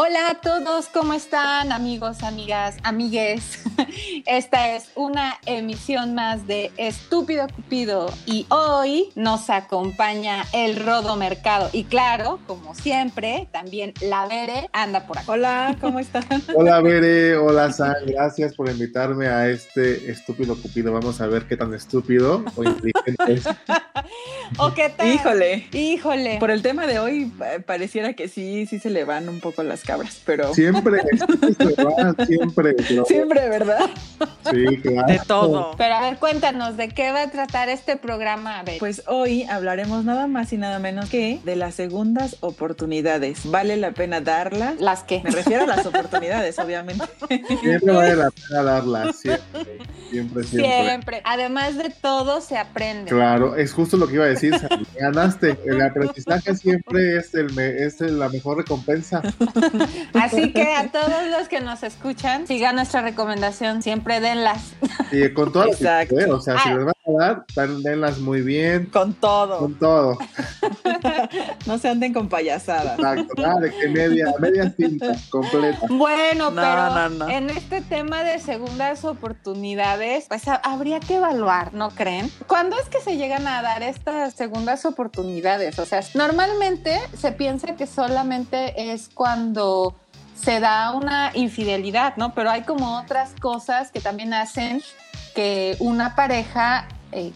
Hola a todos, ¿cómo están amigos, amigas, amigues? Esta es una emisión más de Estúpido Cupido y hoy nos acompaña el Rodo Mercado y claro, como siempre, también la Bere anda por aquí. Hola, ¿cómo están? Hola Bere, hola San, gracias por invitarme a este Estúpido Cupido. Vamos a ver qué tan estúpido o inteligente es. ¿O qué tal? Híjole. Híjole. Por el tema de hoy eh, pareciera que sí, sí se le van un poco las cabras, pero Siempre, siempre, siempre. pero- siempre, ¿verdad? Sí, claro. De todo. Pero a ver, cuéntanos, ¿de qué va a tratar este programa? A ver. Pues hoy hablaremos nada más y nada menos que de las segundas oportunidades. ¿Vale la pena darlas? las que. Me refiero a las oportunidades, obviamente. Siempre vale la pena darla, siempre, siempre, siempre. Siempre. Además de todo, se aprende. Claro, es justo lo que iba a decir. Ganaste. El aprendizaje siempre es, el me- es la mejor recompensa. Así que a todos los que nos escuchan, sigan nuestra recomendación, siempre denlas. Y con todas las O sea, si Ah. les van dan- denlas muy bien. Con todo. Con todo. No se anden con payasadas. Exacto. Nada de que media, media cinta completa. Bueno, No, pero no, no. en este tema de segundas oportunidades, pues ha- habría que evaluar, ¿no creen? ¿Cuándo es que se llegan a dar estas segundas oportunidades? O sea, normalmente se piensa que solamente es cuando se da una infidelidad, ¿no? Pero hay como otras cosas que también hacen que una pareja eh,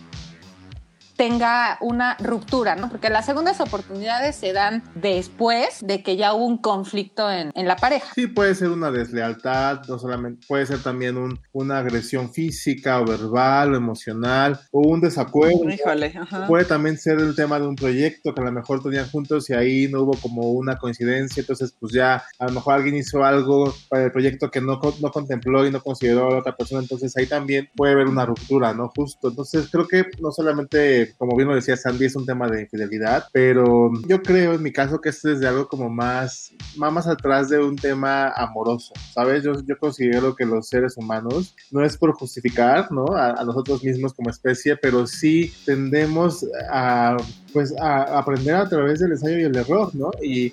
tenga una ruptura, ¿no? Porque las segundas oportunidades se dan después de que ya hubo un conflicto en, en la pareja. Sí, puede ser una deslealtad, no solamente, puede ser también un, una agresión física o verbal o emocional o un desacuerdo. Híjole, ajá. Puede también ser el tema de un proyecto que a lo mejor tenían juntos y ahí no hubo como una coincidencia, entonces pues ya a lo mejor alguien hizo algo para el proyecto que no, no contempló y no consideró a la otra persona, entonces ahí también puede haber una ruptura, ¿no? Justo, entonces creo que no solamente, como bien lo decía Sandy, es un tema de infidelidad, pero yo creo en mi caso que este es de algo como más, más, atrás de un tema amoroso, ¿sabes? Yo, considero que los seres humanos no es por justificar, ¿no? A, nosotros mismos como especie, pero sí tendemos a pues a aprender a través del ensayo y el error, ¿no? Y,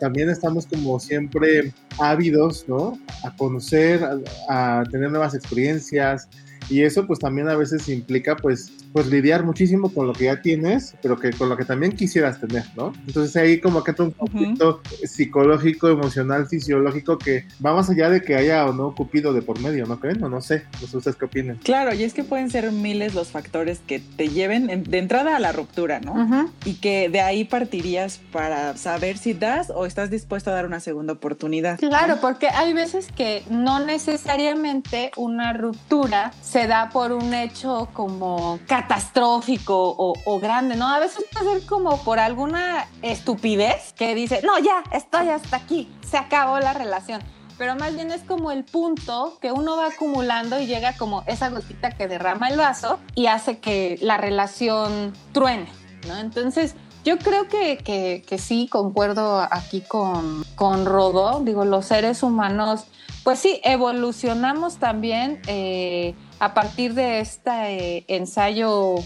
también estamos como siempre ávidos, ¿no? A conocer, a tener nuevas experiencias y eso pues también a veces implica pues pues lidiar muchísimo con lo que ya tienes, pero que con lo que también quisieras tener, ¿no? Entonces ahí como que entra un conflicto psicológico, emocional, fisiológico que va más allá de que haya o no cupido de por medio, ¿no creen? O no sé, no sé ustedes qué opinan. Claro, y es que pueden ser miles los factores que te lleven en- de entrada a la ruptura, ¿no? Ujú. Y que de ahí partirías para saber si das o estás dispuesto a dar una segunda oportunidad. Claro, porque hay veces que no necesariamente una ruptura se da por un hecho como catastrófico o, grande, ¿no? A veces puede ser como por alguna estupidez que dice, no, ya, estoy hasta aquí, se acabó la relación. Pero más bien es como el punto que uno va acumulando y llega como esa gotita que derrama el vaso y hace que la relación truene, ¿no? Entonces, yo creo que, que, sí, concuerdo aquí con, con Rodó. Digo, los seres humanos, pues sí, evolucionamos también eh, a partir de este eh, ensayo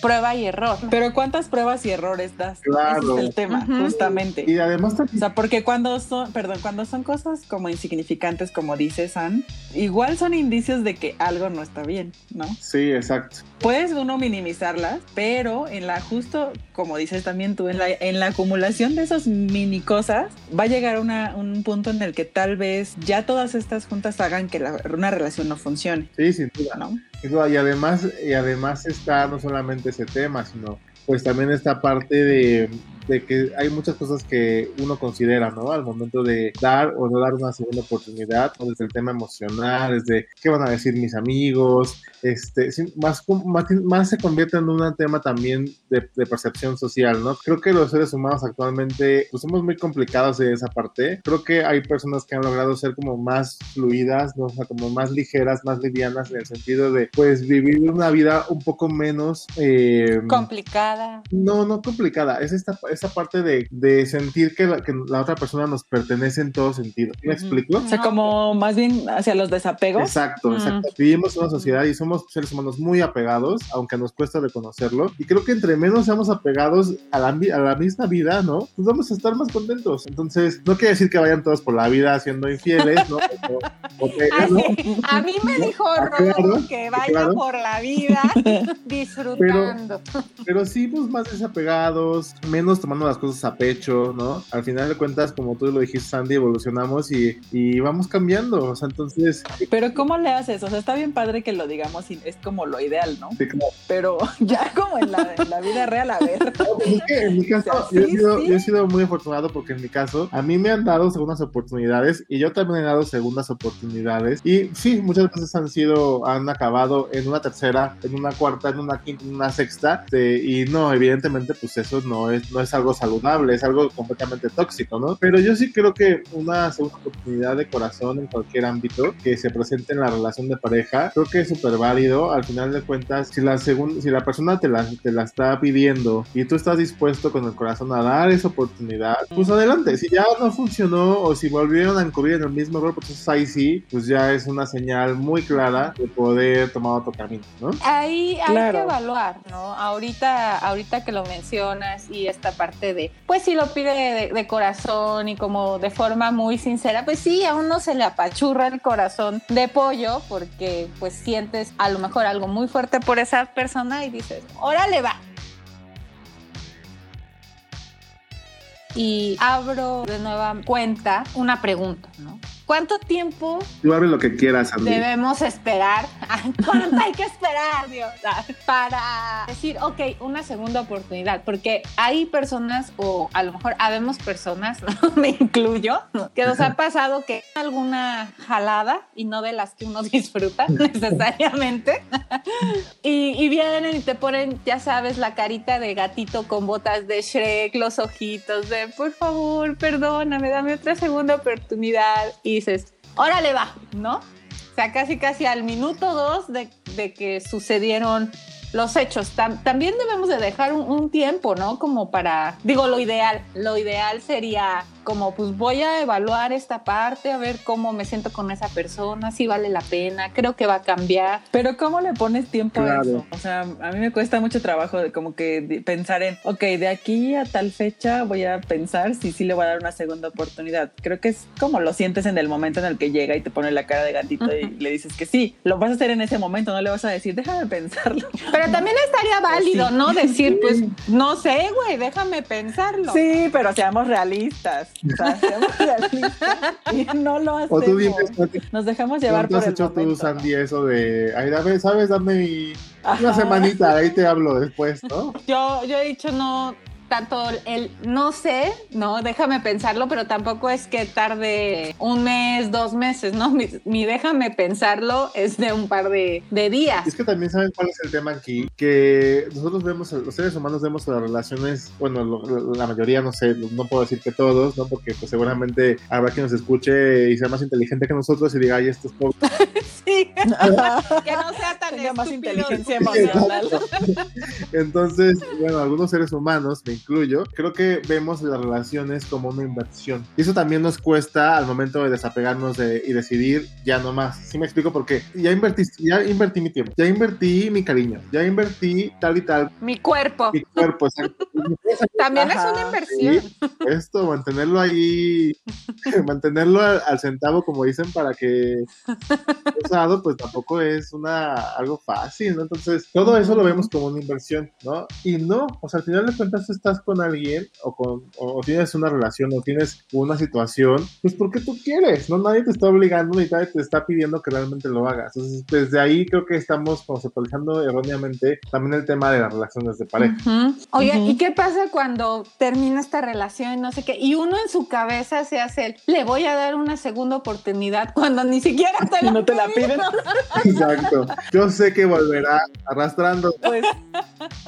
prueba y error. Pero ¿cuántas pruebas y errores das? Claro. Ese es el tema, justamente. Y además O sea, porque cuando son, perdón, cuando son cosas como insignificantes, como dice San, igual son indicios de que algo no está bien, ¿no? Sí, exacto. Puedes uno minimizarlas, pero en la justo, como dices también tú, en la, en la acumulación de esas mini cosas, va a llegar una- un punto en el que tal vez ya todas estas juntas hagan que la- una relación no funcione, Sí, sin duda. ¿no? Y además, y además está no solamente ese tema, sino pues también esta parte de, de que hay muchas cosas que uno considera, ¿no? Al momento de dar o no dar una segunda oportunidad, desde el tema emocional, desde qué van a decir mis amigos, este, más, más, más se convierte en un tema también de, de percepción social, ¿no? Creo que los seres humanos actualmente, pues somos muy complicados en esa parte. Creo que hay personas que han logrado ser como más fluidas, ¿no? O sea, como más ligeras, más livianas en el sentido de, pues, vivir una vida un poco menos... eh, Complicada. no, no complicada, es esta, es esa parte de, de sentir que la, que la, otra persona nos pertenece en todo sentido. ¿Me explico? O sea, como más bien hacia los desapegos. Exacto, exacto. Vivimos en una sociedad y somos seres humanos muy apegados, aunque nos cuesta reconocerlo. Y creo que entre menos seamos apegados a la, a la misma vida, ¿no? Pues vamos a estar más contentos. Entonces, no quiere decir que vayan todos por la vida siendo infieles, ¿no? A mí me dijo Rodo que vaya por la vida disfrutando. Pero, pero sí, pues más desapegados, menos tomando las cosas a pecho, ¿no? Al final de cuentas, como tú lo dijiste, Sandy, evolucionamos y, y vamos cambiando. O sea, entonces. Pero, ¿cómo le haces? O sea, está bien padre que lo digamos y es como lo ideal, ¿no? Sí, claro. Pero ya como en la, en la vida real, a ver. Pues en mi caso, yo, he sido, yo he sido muy afortunado porque en mi caso, a mí me han dado segundas oportunidades y yo también he dado segundas oportunidades. Y sí, muchas veces han sido, han acabado en una tercera, en una cuarta, en una quinta, en una sexta. y no, evidentemente, pues eso no es, no es algo saludable, es algo completamente tóxico, ¿no? Pero yo sí creo que una segunda oportunidad de corazón en cualquier ámbito que se presente en la relación de pareja, creo que es súper válido. Al final de cuentas, si la, segunda, si la persona te la, te la está pidiendo y tú estás dispuesto con el corazón a dar esa oportunidad, pues adelante. Si ya no funcionó o si volvieron a incurrir en el mismo error, pues ahí sí, pues ya es una señal muy clara de poder tomar otro camino, ¿no? Ahí hay que evaluar, ¿no? Ahorita, ahorita que lo mencionas y esta parte de, pues si lo pide de, corazón y como de forma muy sincera, pues sí, a uno se le apachurra el corazón de pollo porque pues sientes a lo mejor algo muy fuerte por esa persona y dices, órale va, y abro de nueva cuenta una pregunta, ¿no? ¿Cuánto tiempo Tú lo que quieras, debemos esperar? ¿Cuánto hay que esperar, Dios? Para decir, ok, una segunda oportunidad. Porque hay personas, o a lo mejor habemos personas, ¿no? me incluyo, que nos ha pasado que alguna jalada y no de las que uno disfruta necesariamente. y, y vienen y te ponen, ya sabes, la carita de gatito con botas de Shrek, los ojitos de, por favor, perdóname, dame otra segunda oportunidad. Y dices, órale va, ¿no? O sea, casi casi al minuto dos de, que sucedieron los hechos. también debemos de dejar un, tiempo, ¿no? Como para, digo, lo ideal, lo ideal sería como, pues voy a evaluar esta parte, a ver cómo me siento con esa persona, si vale la pena, creo que va a cambiar. Pero ¿cómo le pones tiempo a eso? O sea, a mí me cuesta mucho trabajo de como que pensar en, ok, de aquí a tal fecha voy a pensar si sí le voy a dar una segunda oportunidad. Creo que es como lo sientes en el momento en el que llega y te pone la cara de gatito y le dices que sí, lo vas a hacer en ese momento, no le vas a decir, déjame pensarlo. Pero también estaría válido, ¿no? Decir, pues, no sé, güey, déjame pensarlo. Sí, pero seamos realistas. O sea, seamos realistas y no lo hacemos. O tú Nos dejamos llevar por has hecho tú, Sandy, eso de, ay, dame, ¿sabes? Dame una semanita, ahí te hablo después, ¿no? Yo, yo he dicho, no, tanto el no sé, no, déjame pensarlo, pero tampoco es que tarde un mes, dos meses, ¿no? Mi, déjame pensarlo es de un par de, días. Es que también saben cuál es el tema aquí, que nosotros vemos, los seres humanos vemos las relaciones, bueno, la mayoría, no sé, no puedo decir que todos, ¿no? Porque pues seguramente habrá quien nos escuche y sea más inteligente que nosotros y diga, ay, esto es poco. sí, que no sea tan Tenga más inteligencia emocional. Entonces, bueno, algunos seres humanos, me incluyo, creo que vemos las relaciones como una inversión. Y eso también nos cuesta al momento de desapegarnos de, y decidir ya no más. ¿Sí me explico? Porque ya invertí, ya invertí mi tiempo, ya invertí mi cariño, ya invertí tal y tal. Mi cuerpo. Mi cuerpo, exacto. También es una inversión. esto, mantenerlo ahí, mantenerlo al, centavo, como dicen, para que pues tampoco es una algo fácil, ¿no? Entonces, todo eso lo vemos como una inversión, ¿no? Y no, o sea, al final de cuentas estás con alguien o, con, o tienes una relación o tienes una situación, pues porque tú quieres, ¿no? Nadie te está obligando ni nadie te está pidiendo que realmente lo hagas. Entonces, desde ahí creo que estamos conceptualizando erróneamente también el tema de las relaciones de pareja. Oye, ¿y qué pasa cuando termina esta relación no sé qué? Y uno en su cabeza se hace el, le voy a dar una segunda oportunidad cuando ni siquiera te la, no te la piden. Exacto. Yo sé que volverá arrastrando. Pues,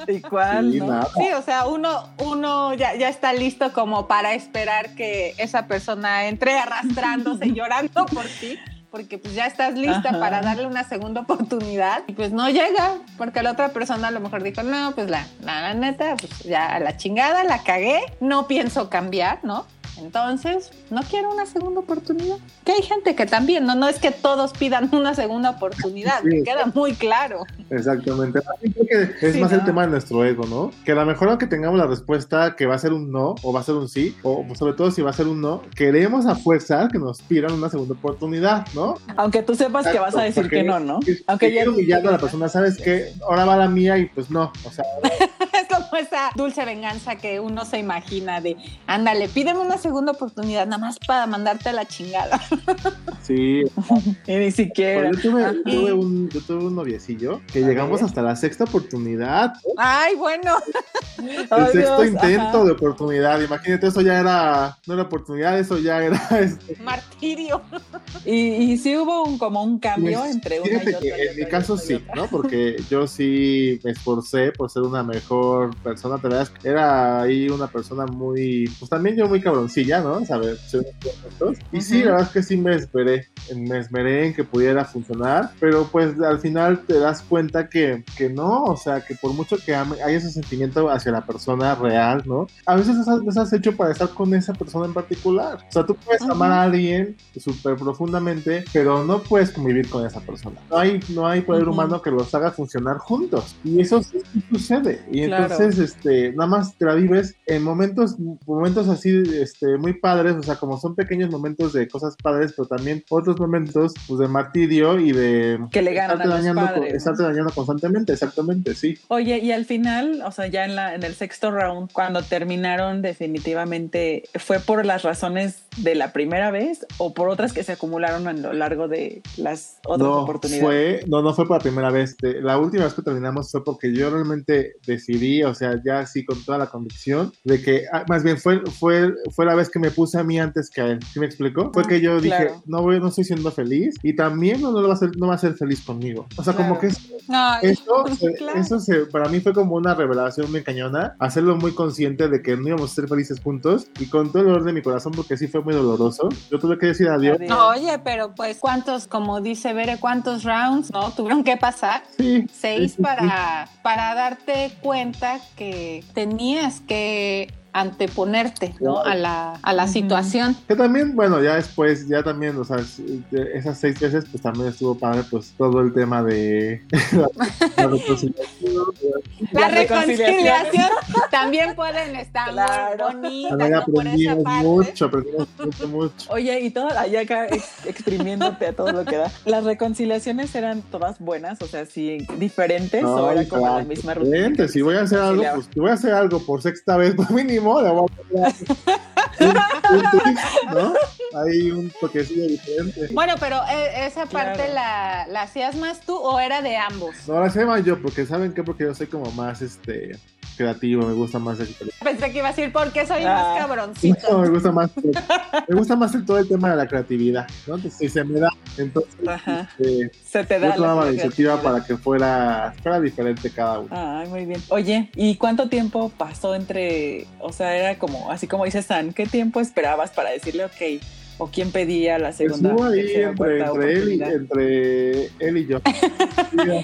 ¿y cuál? Sí, o sea, uno, uno ya, ya está listo como para esperar que esa persona entre arrastrándose, llorando por ti. porque pues ya estás lista Ajá. para darle una segunda oportunidad y pues no llega, porque la otra persona a lo mejor dijo, no, pues la, la, la neta, pues ya a la chingada, la cagué, no pienso cambiar, ¿no? Entonces, no quiero una segunda oportunidad. Que hay gente que también, no, no es que todos pidan una segunda oportunidad, Sí. me queda muy claro. Exactamente. Creo que es Sí, más ¿no? el tema de nuestro ego, ¿no? Que a lo mejor aunque tengamos la respuesta que va a ser un no o va a ser un sí, o sobre todo si va a ser un no, queremos a fuerza que nos pidan una segunda oportunidad, ¿no? Aunque tú sepas que vas a decir que no, ¿no? es- Aunque que ya humillando a la persona, ¿sabes qué? Ahora va la mía y pues no. O sea, Es como esa dulce venganza que uno se imagina de, ándale, pídeme una segunda oportunidad nada más para mandarte a la chingada. sí. y ni siquiera. Yo tuve, Ajá. tuve un, yo tuve un noviecillo que A llegamos ver. hasta la sexta oportunidad. Ay, bueno. El sexto Dios, intento ajá. de oportunidad. Imagínate, eso ya era, no era oportunidad, eso ya era. este, Martirio. Y, y sí hubo un, como un cambio Pues, entre una y Fíjate otra. que y en otra mi caso otra sí, otra. ¿no? Porque yo sí me esforcé por ser una mejor persona, te veas, era ahí una persona muy, pues también yo muy cabroncilla, ¿no? Saber ser honestos. Y sí, la verdad es que sí me esmeré, en- me esmeré en que pudiera funcionar, pero pues al final te das cuenta que, que no, o sea, que por mucho que ame- hay ese sentimiento hacia la persona real, ¿no? A veces estás, estás hecho para estar con esa persona en particular. O sea, tú puedes Ujú. amar a alguien súper profundamente, pero no puedes convivir con esa persona. No hay, no hay poder Ujú. humano que los haga funcionar juntos. Y eso sí sucede. Y Claro. entonces, este, nada más te la vives en momentos, momentos así, este, muy padres, o sea, como son pequeños momentos de cosas padres, pero también otros momentos, pues, de martirio y de Que le ganan estarte a los dañando, padres, ¿no? estarte dañando constantemente, exactamente, sí. Oye, y al final, o sea, ya en, la, en el sexto round, cuando terminaron definitivamente, ¿fue por las razones de la primera vez o por otras que se acumularon a lo largo de las otras no, oportunidades? Fue, no, no fue por la primera vez. La última vez que terminamos fue porque yo realmente decidí, o sea, ya así con toda la convicción, de que, ah, más bien fue, fue, fue la vez que me puse a mí antes que a él. ¿Sí me explico? Fue Ah, que yo dije, claro. no, voy, no estoy siendo feliz y también no, no, lo va a ser, no va a ser feliz conmigo. O sea, como que es eso, se- Claro. eso se, para mí fue como una revelación muy cañona, hacerlo muy consciente de que no íbamos a ser felices juntos y con todo el dolor de mi corazón, porque sí fue muy doloroso. Yo tuve que decir adiós. Adiós. no, oye, pero pues, ¿cuántos, como dice Bere, cuántos rounds, no? Tuvieron que pasar. Sí, Seis sí, sí, para, para darte cuenta que tenías que anteponerte, ¿no? A la, a la situación. Que también, bueno, ya después, ya también, o sea, esas seis veces, pues también estuvo padre, pues todo el tema de la reconciliación. La Las reconciliaciones. reconciliación también pueden estar Claro. muy bonitas También ¿no? por esa mucho, aprendimos mucho, mucho. Oye, y todo, allá acá ex- exprimiéndote a todo lo que da. ¿Las reconciliaciones eran todas buenas? O sea, sí, diferentes o era como la misma rutina? diferente. Si voy a hacer algo, pues si voy a hacer algo por sexta vez, por mínimo, le voy a poner un, un twist, ¿no? Hay un toquecillo diferente. Bueno, pero eh, esa parte Claro. la, la hacías más tú o era de ambos. No, ahora sé más yo, porque ¿saben qué? Porque yo soy como más, este, creativo, me gusta más el Pensé que iba a decir porque soy Ah. más cabroncito. No, me gusta más, me gusta más el, todo el tema de la creatividad, ¿no? Entonces, si se me da, entonces, Ajá. este, Se te da yo tomaba la la iniciativa para que fuera, fuera diferente cada uno. Ay, muy bien. Oye, ¿y cuánto tiempo pasó entre, o sea, era como, así como dice San, ¿qué tiempo esperabas para decirle, ok, o quién pedía la segunda, Estuvo ahí tercera, entre, él y, entre él y yo.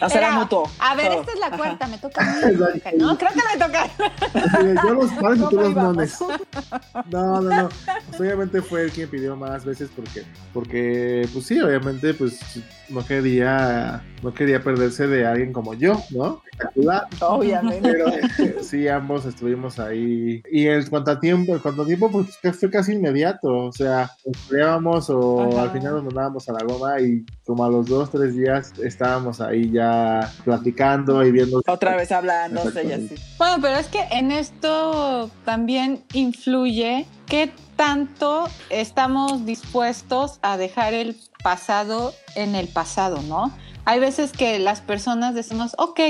O sea, era Era, mutuo. A ver, todo. esta es la Ajá. cuarta, me toca a mí. No, creo que me toca. yo los pares y tú ¿Cómo los mones. No, no, no. Pues obviamente fue él quien pidió más veces porque, porque, pues sí, obviamente, pues no quería, no quería perderse de alguien como yo, ¿no? Obviamente. Pero este, sí, ambos estuvimos ahí. Y en cuanto a tiempo, en cuanto a tiempo, pues fue casi inmediato. O sea, peleábamos o Ajá. al final nos mandábamos a la goma y como a los dos, tres días estábamos ahí ya platicando y viendo. Otra vez hablándose y así. Bueno, pero es que en esto también influye qué tanto estamos dispuestos a dejar el pasado en el pasado, ¿no? Hay veces que las personas decimos, ok,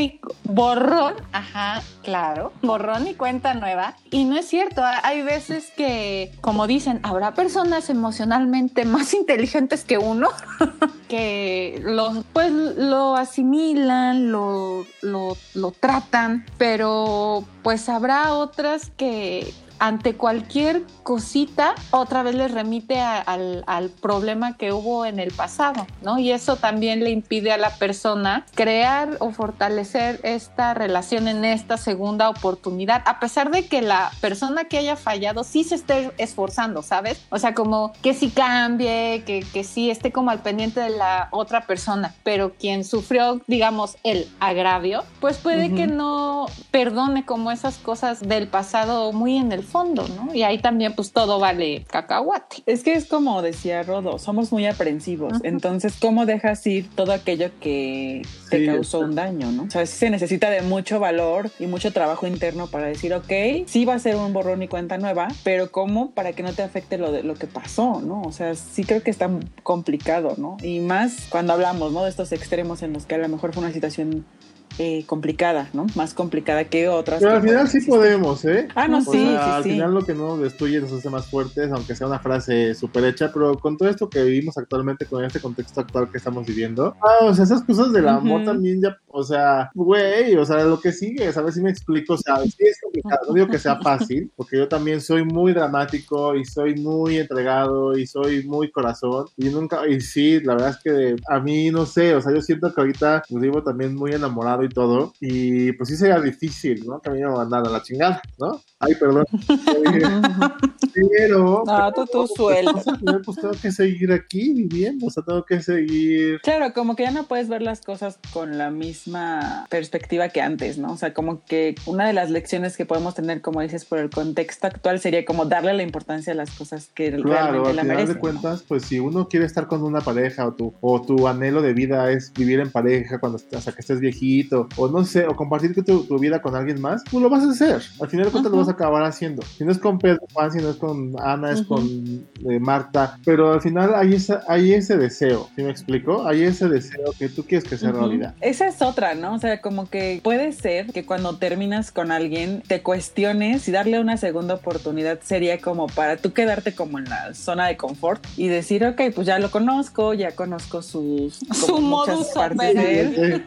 borrón, ajá, claro, borrón y cuenta nueva. Y no es cierto, hay veces que, como dicen, habrá personas emocionalmente más inteligentes que uno que lo, pues, lo asimilan, lo, lo, lo tratan, pero pues habrá otras que ante cualquier cosita, otra vez les remite al, al problema que hubo en el pasado, ¿no? Y eso también le impide a la persona crear o fortalecer esta relación en esta segunda oportunidad, a pesar de que la persona que haya fallado sí se esté esforzando, ¿sabes? O sea, como que sí cambie, que, que sí esté como al pendiente de la otra persona, pero quien sufrió, digamos, el agravio, pues puede que no perdone como esas cosas del pasado muy en el fondo, ¿no? Y ahí también pues todo vale cacahuate. Es que es como decía Rodo, somos muy aprensivos, entonces ¿cómo dejas ir todo aquello que te causó un daño, ¿no? O sea, se necesita de mucho valor y mucho trabajo interno para decir, ok, sí va a ser un borrón y cuenta nueva, pero ¿cómo para que no te afecte lo, de, lo que pasó, ¿no? O sea, sí creo que está complicado, ¿no? Y más cuando hablamos, ¿no? De estos extremos en los que a lo mejor fue una situación eh, complicada, ¿no? Más complicada que otras. Pero al final sí podemos, ¿eh? Ah, no, sí, sí, Al final lo que no nos destruye nos hace más fuertes, aunque sea una frase súper hecha, pero con todo esto que vivimos actualmente, con este contexto actual que estamos viviendo, ah, o sea, esas cosas del amor también ya, o sea, güey, o sea, lo que sigue, ¿sabes si me explico? O sea, sí es complicado, no digo que sea fácil, porque yo también soy muy dramático y soy muy entregado y soy muy corazón y nunca, y sí, la verdad es que a mí, no sé, o sea, yo siento que ahorita pues, vivo también muy enamorado y todo. Y pues sí sería difícil, ¿no? Que a mí me mandaran a la chingada, ¿no? Ay, perdón. pero. No, tú, tú sueltas. Pues tengo que seguir aquí viviendo, o sea, tengo que seguir. Claro, como que ya no puedes ver las cosas con la misma perspectiva que antes, ¿no? O sea, como que una de las lecciones que podemos tener, como dices, por el contexto actual sería como darle la importancia a las cosas que claro, realmente al la final merecen. de cuentas, pues si uno quiere estar con una pareja o tu, o tu anhelo de vida es vivir en pareja cuando hasta que estés viejito, o no sé, o compartir tu, tu vida con alguien más, tú lo vas a hacer. Al final de cuentas lo vas a acabar haciendo. Si no es con Pedro Juan, si no es con Ana, es con eh, Marta, pero al final hay, esa, hay ese deseo, ¿sí me explico? Hay ese deseo que tú quieres que sea Ujú. realidad. Esa es otra, ¿no? O sea, como que puede ser que cuando terminas con alguien te cuestiones y darle una segunda oportunidad sería como para tú quedarte como en la zona de confort y decir, ok, pues ya lo conozco, ya conozco sus Su modus operandi. él.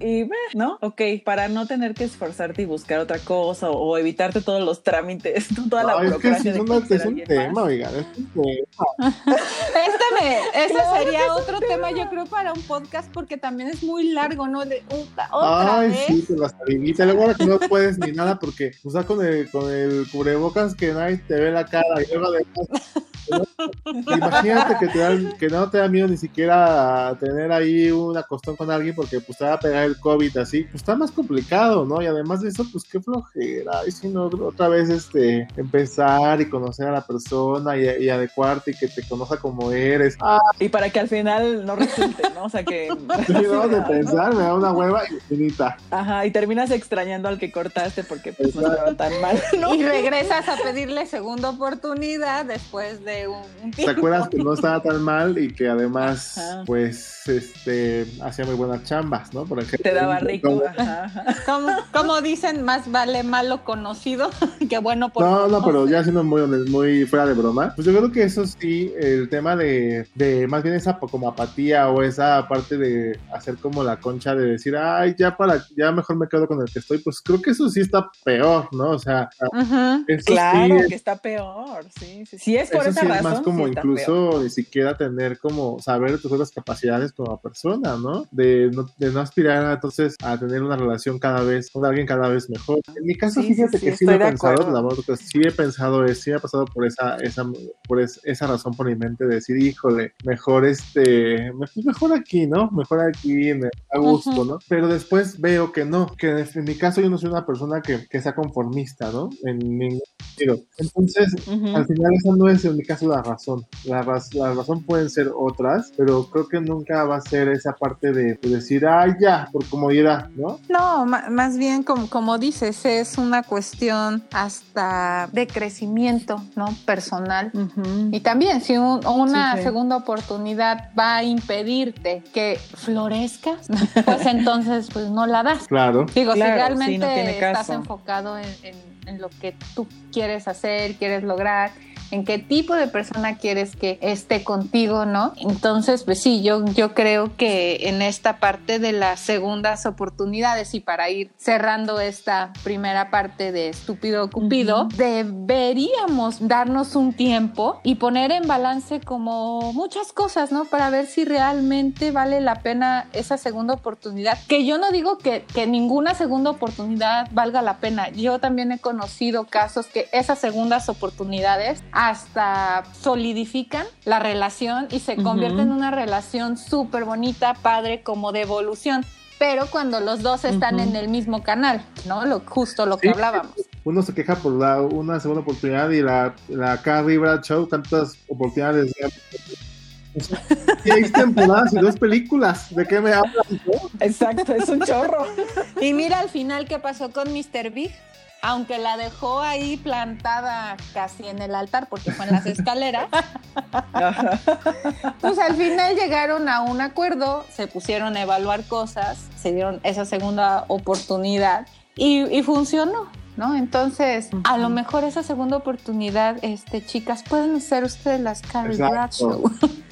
Y ve, ¿no? Ok, para no tener que esforzarte y buscar otra cosa o, o evitarte todos los trámites, toda la no, es que sí burocracia es, de una- conocer es un tema, más. oigan, es un tema. Este me- ese sería otro tema, yo creo, para un podcast, porque también es muy largo, ¿no? De otra, otra Ay, vez. sí, con las tariguitas. Luego ahora que no puedes ni nada porque o sea, con el, con el cubrebocas que nadie te ve la cara y luego además. Imagínate que, te dan, que no te da miedo ni siquiera tener ahí una costón con alguien porque pues te va a pegar el COVID así, pues está más complicado, ¿no? Y además de eso, pues qué flojera, y si no, otra vez este, empezar y conocer a la persona y, y adecuarte y que te conozca como eres. Ah, Y para que al final no resulte, ¿no? O sea que. sí, no, de pensar, me da una hueva infinita. Ajá, y terminas extrañando al que cortaste porque pues no estaba tan mal, ¿no? Y regresas a pedirle segunda oportunidad después de un un ¿Te tiempo. acuerdas que no estaba tan mal y que además, Ajá. pues, este, hacía muy buenas chambas, ¿no? Por ejemplo. Te daba rico. como- Ajá, dicen, más vale malo conocido que bueno por No, no, pero ya siendo muy, muy fuera de broma, pues yo creo que eso sí, el tema de, de más bien esa como apatía o esa parte de hacer como la concha de decir, ay, ya para, ya mejor me quedo con el que estoy, pues creo que eso sí está peor, ¿no? O sea, Claro sí que está peor, sí, sí. Si es por esa sí razón. es más como sí incluso ni siquiera tener como saber tus otras capacidades como persona, ¿no? De no, de no aspirar a, entonces a tener una relación cada vez con alguien cada vez mejor. En mi caso, Sí, fíjate sí, que sí lo he pensado, la verdad, que sí he pensado, es- sí me ha pasado por esa, esa, por es- esa razón por mi mente de decir, híjole, mejor este, pues mejor aquí, ¿no? Mejor aquí, a gusto. ¿no? Pero después veo que no, que en mi caso yo no soy una persona que, que sea conformista, ¿no? En ningún sentido. Entonces, al final esa no es en mi caso la razón. La, raz- la razón pueden ser otras, pero creo que nunca va a ser esa parte de, de decir, ay, ya, por comodidad, ¿no? No, más bien como, como dices, es una cuestión hasta de crecimiento, ¿no? Personal. Y también, si un- una Sí, sí. segunda oportunidad va a impedirte que florezcas, pues entonces pues no la das. Claro. Digo, Claro, si sí, realmente no estás caso. enfocado en, en- en lo que tú quieres hacer, quieres lograr, en qué tipo de persona quieres que esté contigo, ¿no? Entonces, pues sí, yo, yo creo que en esta parte de las segundas oportunidades y para ir cerrando esta primera parte de estúpido cupido, deberíamos darnos un tiempo y poner en balance como muchas cosas, ¿no? Para ver si realmente vale la pena esa segunda oportunidad. Que yo no digo que, que ninguna segunda oportunidad valga la pena. Yo también he conocido casos que esas segundas oportunidades hasta solidifican la relación y se convierten en una relación súper bonita, padre, como de evolución pero cuando los dos están en el mismo canal, ¿no? Lo, justo lo que hablábamos. Uno se queja por la, una segunda oportunidad y la, la Carrie Bradshaw, tantas oportunidades. Seis temporadas y dos películas. ¿De qué me hablas? Exacto, es un chorro. y mira al final qué pasó con Mr. Big aunque la dejó ahí plantada casi en el altar porque fue en las escaleras, pues al final llegaron a un acuerdo, se pusieron a evaluar cosas, se dieron esa segunda oportunidad y, funcionó. ¿No? Entonces, a lo mejor esa segunda oportunidad, este, chicas, pueden ser ustedes las Carrie Bradshaw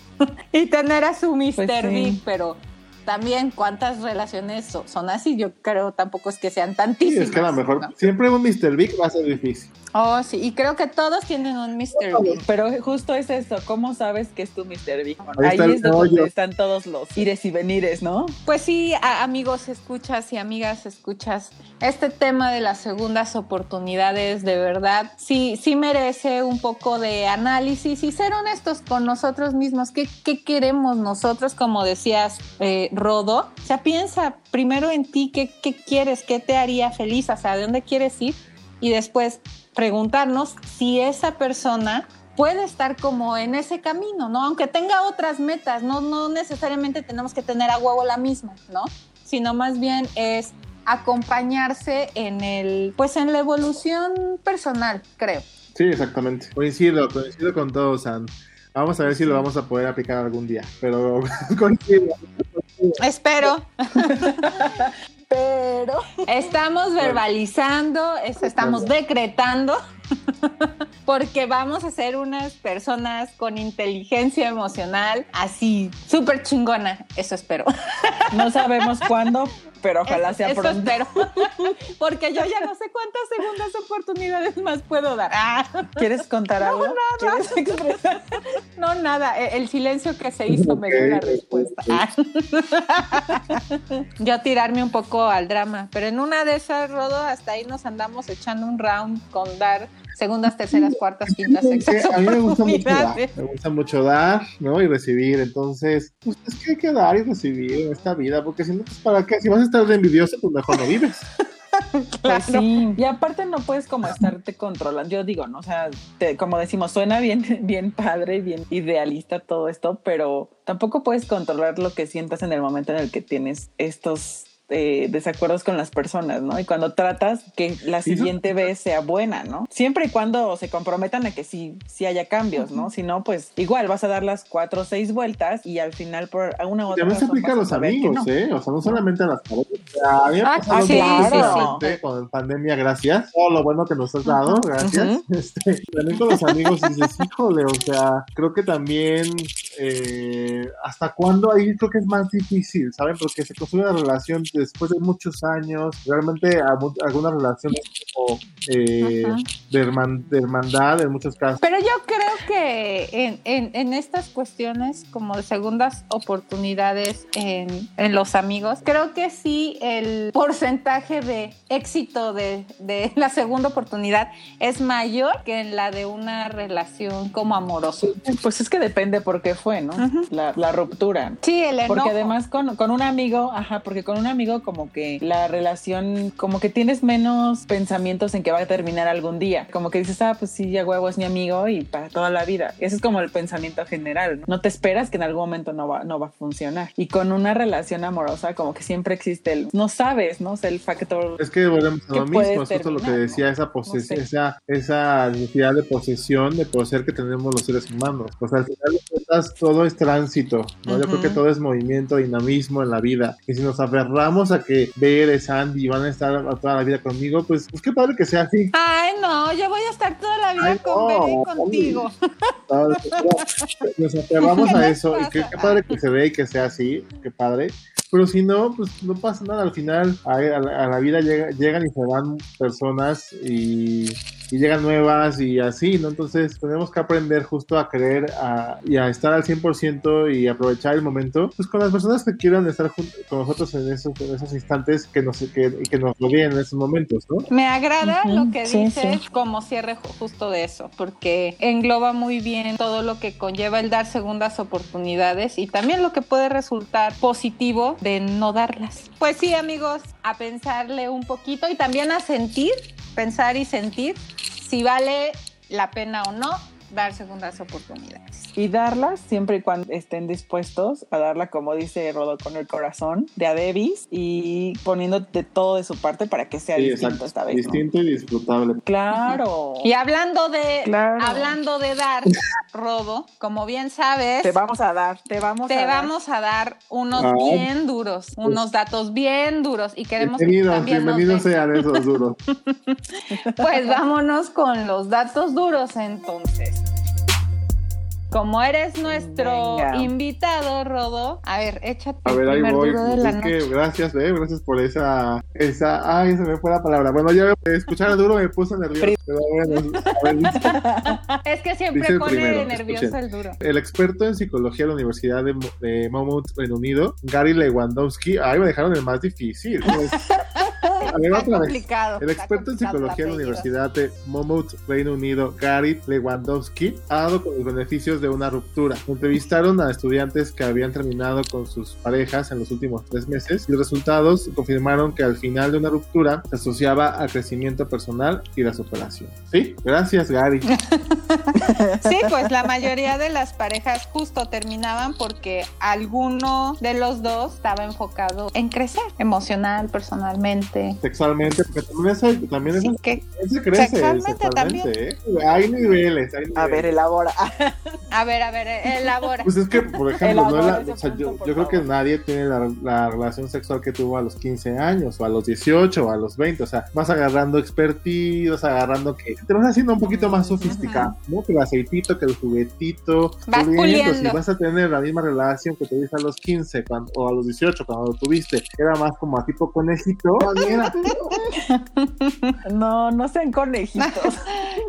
y tener a su Mr. Pues Big, pero también cuántas relaciones son así. Yo creo tampoco es que sean tantísimas. Sí, es que a lo mejor siempre un Mr. Big va a ser difícil. Oh, sí, y creo que todos tienen un Mr. Big. Pero justo es eso, ¿cómo sabes que es tu Mr. Big? Ahí, es donde están todos los ires y venires, ¿no? Pues sí, amigos escuchas y amigas escuchas, este tema de las segundas oportunidades, de verdad, sí, sí merece un poco de análisis y ser honestos con nosotros mismos. ¿Qué, qué queremos nosotros, como decías, eh, Rodo? O sea, piensa primero en ti, ¿qué, qué quieres? ¿Qué te haría feliz? O sea, ¿de dónde quieres ir? Y después preguntarnos si esa persona puede estar como en ese camino, ¿no? Aunque tenga otras metas, no, no necesariamente tenemos que tener a huevo la misma, ¿no? Sino más bien es acompañarse en el, pues en la evolución personal, creo. Sí, exactamente. Coincido, coincido con todos, San. Vamos a ver si lo vamos a poder aplicar algún día, pero coincido. Espero. pero estamos verbalizando, estamos decretando, porque vamos a ser unas personas con inteligencia emocional así súper chingona, eso espero. No sabemos cuándo, pero ojalá sea eso pronto. Espero. Porque yo ya no sé cuántas segundas oportunidades más puedo dar. Ah. ¿Quieres contar algo? Nada. No, nada. E, el silencio que se hizo me dio la respuesta. Ah. Yo tirarme un poco al drama, pero en una de esas, Rodo, hasta ahí nos andamos echando un round con dar segundas, terceras, cuartas, quintas, sextas. A mí me gusta mucho dar, me gusta mucho dar, ¿no? Y recibir. Entonces, pues es que hay que dar y recibir en esta vida, porque si no, pues para qué, si vas a estar de envidioso, pues mejor no vives. Pues sí. Y aparte no puedes como estarte controlando. Yo digo, ¿no? O sea, como decimos, suena bien, bien padre, bien idealista todo esto, pero tampoco puedes controlar lo que sientas en el momento en el que tienes estos eh, desacuerdos con las personas, ¿no? Y cuando tratas que la siguiente vez sea buena, ¿no? Siempre y cuando se comprometan a que sí, sí haya cambios, ¿no? Si no, pues igual vas a dar las cuatro o seis vueltas y al final por una u otra También se aplica a los amigos, ¿eh? O sea, no solamente a las parejas. Ah, ah, sí, sí, sí. Con pandemia, gracias. Todo lo bueno que nos has dado, gracias. este, también con los amigos dices, híjole, o sea, creo que también eh, hasta cuándo ahí creo que es más difícil, ¿saben? Porque se construye una relación después de muchos años, realmente algunas relaciones como eh, de, hermandad en muchos casos. Pero yo creo que en, en, en estas cuestiones como de segundas oportunidades en, en, los amigos, creo que sí el porcentaje de éxito de, de, la segunda oportunidad es mayor que en la de una relación como amorosa. Pues es que depende porque fue, ¿no? la, la, ruptura. Sí, el enojo. Porque además con, con un amigo, ajá, porque con un amigo como que la relación, como que tienes menos pensamientos en que va a terminar algún día. Como que dices, ah, pues sí, ya huevo es mi amigo y para toda la vida. Ese es como el pensamiento general. No, no te esperas que en algún momento no va, no va a funcionar. Y con una relación amorosa, como que siempre existe el, no sabes, ¿no? O sea, el factor. Es que volvemos a lo mismo, es justo lo que decía, esa, posesión, esa, esa necesidad de posesión, de poseer que tenemos los seres humanos. O sea, al final de todo es tránsito, ¿no? Yo creo que todo es movimiento, dinamismo en la vida. Y si nos aferramos a que Ver, Sandy van a estar toda la vida conmigo, pues, pues qué padre que sea así. Ay, no, yo voy a estar toda la vida con y contigo. Nos aferramos a eso y qué, qué padre que se ve y que sea así, qué padre. Pero si no, pues no pasa nada. Al final a, la, vida llegan y se van personas y, llegan nuevas y así, ¿no? Entonces tenemos que aprender justo a creer y a estar al 100% y aprovechar el momento, pues con las personas que quieran estar con nosotros en esos, esos instantes que nos, que, que nos rodeen en esos momentos, ¿no? Me agrada lo que dices como cierre justo de eso, porque engloba muy bien todo lo que conlleva el dar segundas oportunidades y también lo que puede resultar positivo de no darlas. Pues sí, amigos, a pensarle un poquito y también a sentir, pensar y sentir si vale la pena o no dar segundas oportunidades. Y darlas siempre y cuando estén dispuestos a darla, como dice Rodo, con el corazón de a y poniendo de todo de su parte para que sea distinto esta vez. Distinto y disfrutable. Claro. Y hablando de, hablando de dar, Rodo, como bien sabes. Te vamos a dar, te vamos te a vamos a dar unos bien duros, unos datos bien duros y queremos bienvenidos, que bienvenidos sean esos duros. pues vámonos con los datos duros entonces. Como eres nuestro invitado, Rodo, a ver, échate a ver, ahí voy. la es gracias, eh, gracias por esa, esa, ay, se me fue la palabra. Bueno, ya escuchar a duro me puso nervioso. es que siempre pone nervioso el duro. El experto en psicología de la Universidad de, de Monmouth, Reino Unido, Gary Lewandowski, ay, me dejaron el más difícil. El experto en psicología de la Universidad de Monmouth, Reino Unido, Gary Lewandowski, ha dado con los beneficios de una ruptura. Entrevistaron a estudiantes que habían terminado con sus parejas en los últimos tres meses y los resultados confirmaron que al final de una ruptura se asociaba al crecimiento personal y la superación. Sí, gracias Gary. sí, pues la mayoría de las parejas justo terminaban porque alguno de los dos estaba enfocado en crecer emocional, personalmente, sexualmente, porque también eso, también eso, se crece sexualmente, también. ¿eh? Hay niveles, A ver, elabora. a ver, a ver, elabora. Pues es que, por ejemplo, no yo, yo creo que nadie tiene la, la, relación sexual que tuvo a los 15 años, o a los 18, o a los 20, o sea, vas agarrando expertise, vas agarrando que te vas haciendo un poquito más sofisticado, ¿no? Que el aceitito, que el juguetito, vas puliendo. Si vas a tener la misma relación que tuviste a los 15 o a los 18 cuando lo tuviste, era más como a tipo conejito, No, no sean conejitos.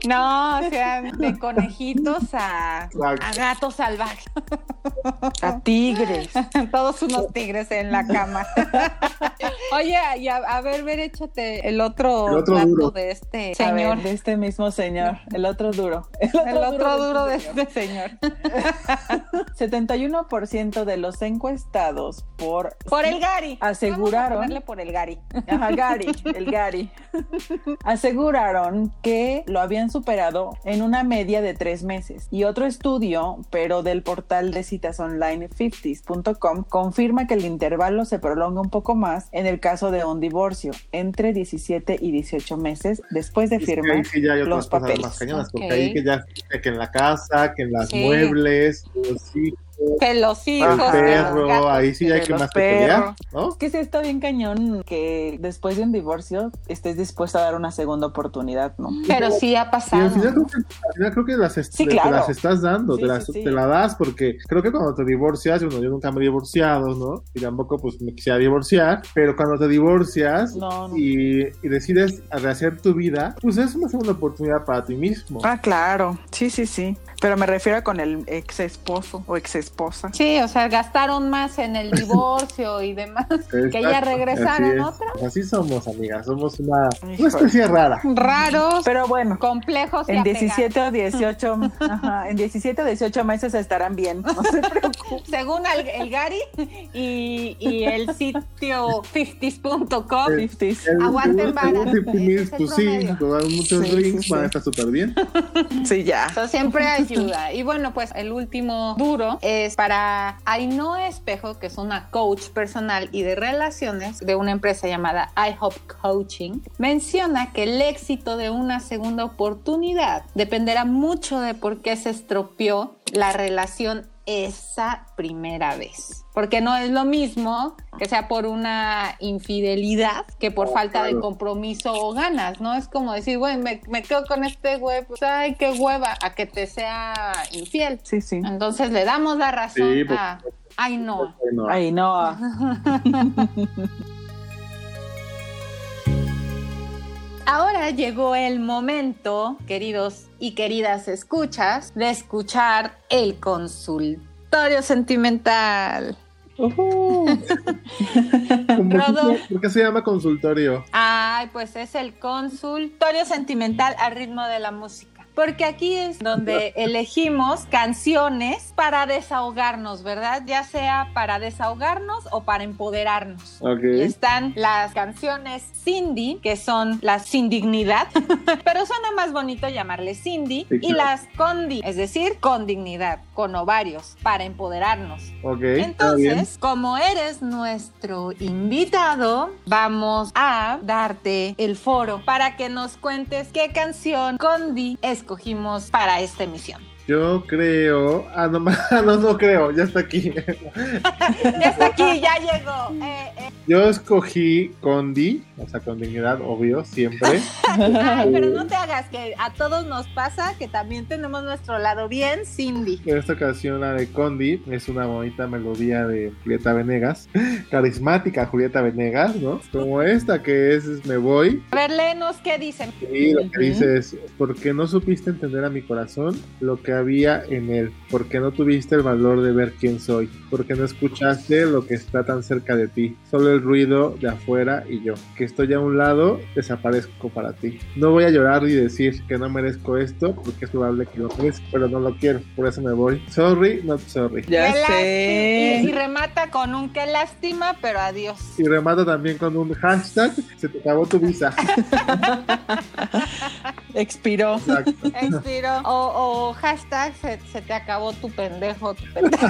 No, sean de conejitos a, gatos salvajes. A tigres. Todos unos tigres en la cama. Oye, y a, ver, ver, échate el otro, duro. de este señor. de este mismo señor. El otro duro. El otro, duro, de este señor. 71% de los encuestados por... Por el Gary. Aseguraron... por el Gary. Ajá, Gary, el Gary. Aseguraron que lo habían superado en una media de tres meses. Y otro estudio, pero del portal de citas online 50s.com, confirma que el intervalo se prolonga un poco más en el caso de un divorcio, entre 17 y 18 meses después de firmar los papeles. Más cañonas, porque ahí que ya que en la casa, que en las muebles, los hijos, que los hijos. perro, ahí sí hay que más que pelear, ¿no? Es que sí está bien cañón que después de un divorcio estés dispuesto a dar una segunda oportunidad, ¿no? Pero sí ha pasado. Y al final creo que, las, las estás dando, te, las, te la das, porque creo que cuando te divorcias, bueno, yo nunca me he divorciado, ¿no? Y tampoco pues me quisiera divorciar, pero cuando te divorcias Y, y decides rehacer tu vida, pues es una segunda oportunidad para ti mismo. Ah, claro, sí, sí, sí. Pero me refiero a con el ex esposo o ex esposa. Sí, o sea, gastaron más en el divorcio y demás que ya regresaron otra. Así somos, amigas, somos una, una especie rara. Raros, pero bueno, complejos. En 17 o 18, ajá, en 17 o 18 meses estarán bien, no se preocupen. Según el, el Gary y, y, el sitio 50s.com, 50s. aguanten vara. Pues sí, muchos sí, drinks, sí, sí. estar súper bien. Sí, ya. Eso siempre Y bueno, pues el último duro es para Ainhoa Espejo, que es una coach personal y de relaciones de una empresa llamada iHope Coaching. Menciona que el éxito de una segunda oportunidad dependerá mucho de por qué se estropeó la relación esa primera vez. Porque no es lo mismo que sea por una infidelidad que por oh, falta claro. de compromiso o ganas, ¿no? Es como decir, güey, me, me, quedo con este güey, pues ay, qué hueva, a que te sea infiel. Sí, sí. Entonces le damos la razón sí, pues, a Ay, no. Ay, no. Ahora llegó el momento, queridos y queridas escuchas, de escuchar el consultorio sentimental. Uh -huh. ¿Por qué se llama consultorio? Ay, pues es el consultorio sentimental al ritmo de la música porque aquí es donde elegimos canciones para desahogarnos, ¿verdad? Ya sea para desahogarnos o para empoderarnos. Okay. Están las canciones Cindy, que son las sin dignidad, pero suena más bonito llamarle Cindy, sí, y claro. las Condi, es decir, con dignidad, con ovarios, para empoderarnos. Okay, Entonces, como eres nuestro invitado, vamos a darte el foro para que nos cuentes qué canción Condi es escogimos para esta emisión? Yo creo. Ah, no, no, no creo, ya está aquí. ya está aquí, ya llegó. Eh, eh. Yo escogí Condi, o sea, con dignidad, obvio, siempre. Ay, pero no te hagas que a todos nos pasa que también tenemos nuestro lado bien, Cindy. En esta ocasión, la de Condi es una bonita melodía de Julieta Venegas, carismática Julieta Venegas, ¿no? Como esta que es Me Voy. A ver, léenos qué dicen. Sí, lo que dice es: porque no supiste entender a mi corazón lo que había en él, porque no tuviste el valor de ver quién soy, porque no escuchaste lo que está tan cerca de ti, solo el ruido de afuera y yo, que estoy a un lado, desaparezco para ti. No voy a llorar y decir que no merezco esto, porque es probable que lo merezca, pero no lo quiero, por eso me voy. Sorry, not sorry. Ya sé. Y, y, remata con un qué lástima, pero adiós. Y remata también con un hashtag, se te acabó tu visa. Expiró. Exacto. Expiró. O, o hashtag se, se, te acabó tu pendejo. Tu pendejo.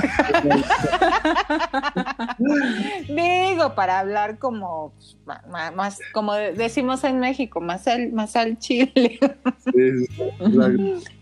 Digo, para hablar como más, más, como decimos en México, más al, más al chile. Sí,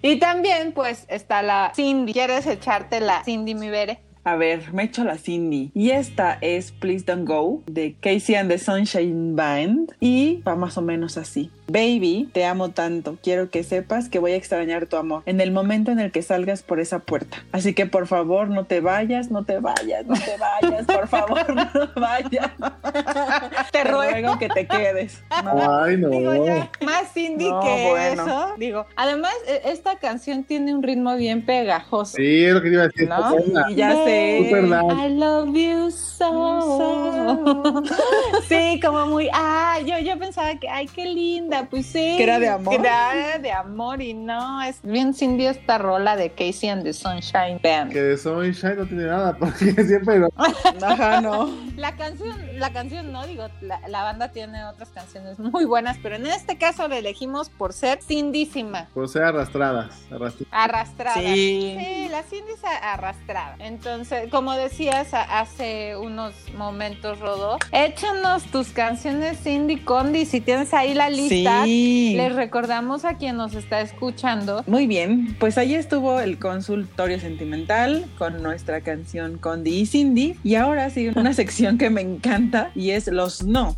y también, pues, está la Cindy. ¿Quieres echarte la Cindy mi Bere? A ver, me echo la Cindy. Y esta es Please Don't Go de Casey and the Sunshine Band. Y va más o menos así. Baby, te amo tanto. Quiero que sepas que voy a extrañar tu amor en el momento en el que salgas por esa puerta. Así que por favor, no te vayas, no te vayas, no te vayas. Por favor, no vayas. Te, ruego. te ruego que te quedes. No. Ay, no. Digo, ya, más Cindy no, que bueno. eso. Digo, además, esta canción tiene un ritmo bien pegajoso. Sí, es lo que iba a decir. ¿No? Y ya sé. I love you so. so. sí, como muy, ah, yo, yo pensaba que, ay, qué linda, pues sí. Que era de amor. Que era de amor y no, es bien Cindy esta rola de Casey and the Sunshine Band. Que de Sunshine no tiene nada, porque siempre lo... Ajá, no. La canción, la canción no, digo, la, la, banda tiene otras canciones muy buenas, pero en este caso la elegimos por ser Cindísima. Por ser arrastradas. Arrastradas. arrastradas. Sí. sí, la Cindy es arrastrada. Entonces, como decías hace unos momentos, Échanos tus canciones Cindy Condi. Si tienes ahí la lista, sí. les recordamos a quien nos está escuchando. Muy bien, pues ahí estuvo el consultorio sentimental con nuestra canción Condi y Cindy. Y ahora sigue una sección que me encanta y es los no.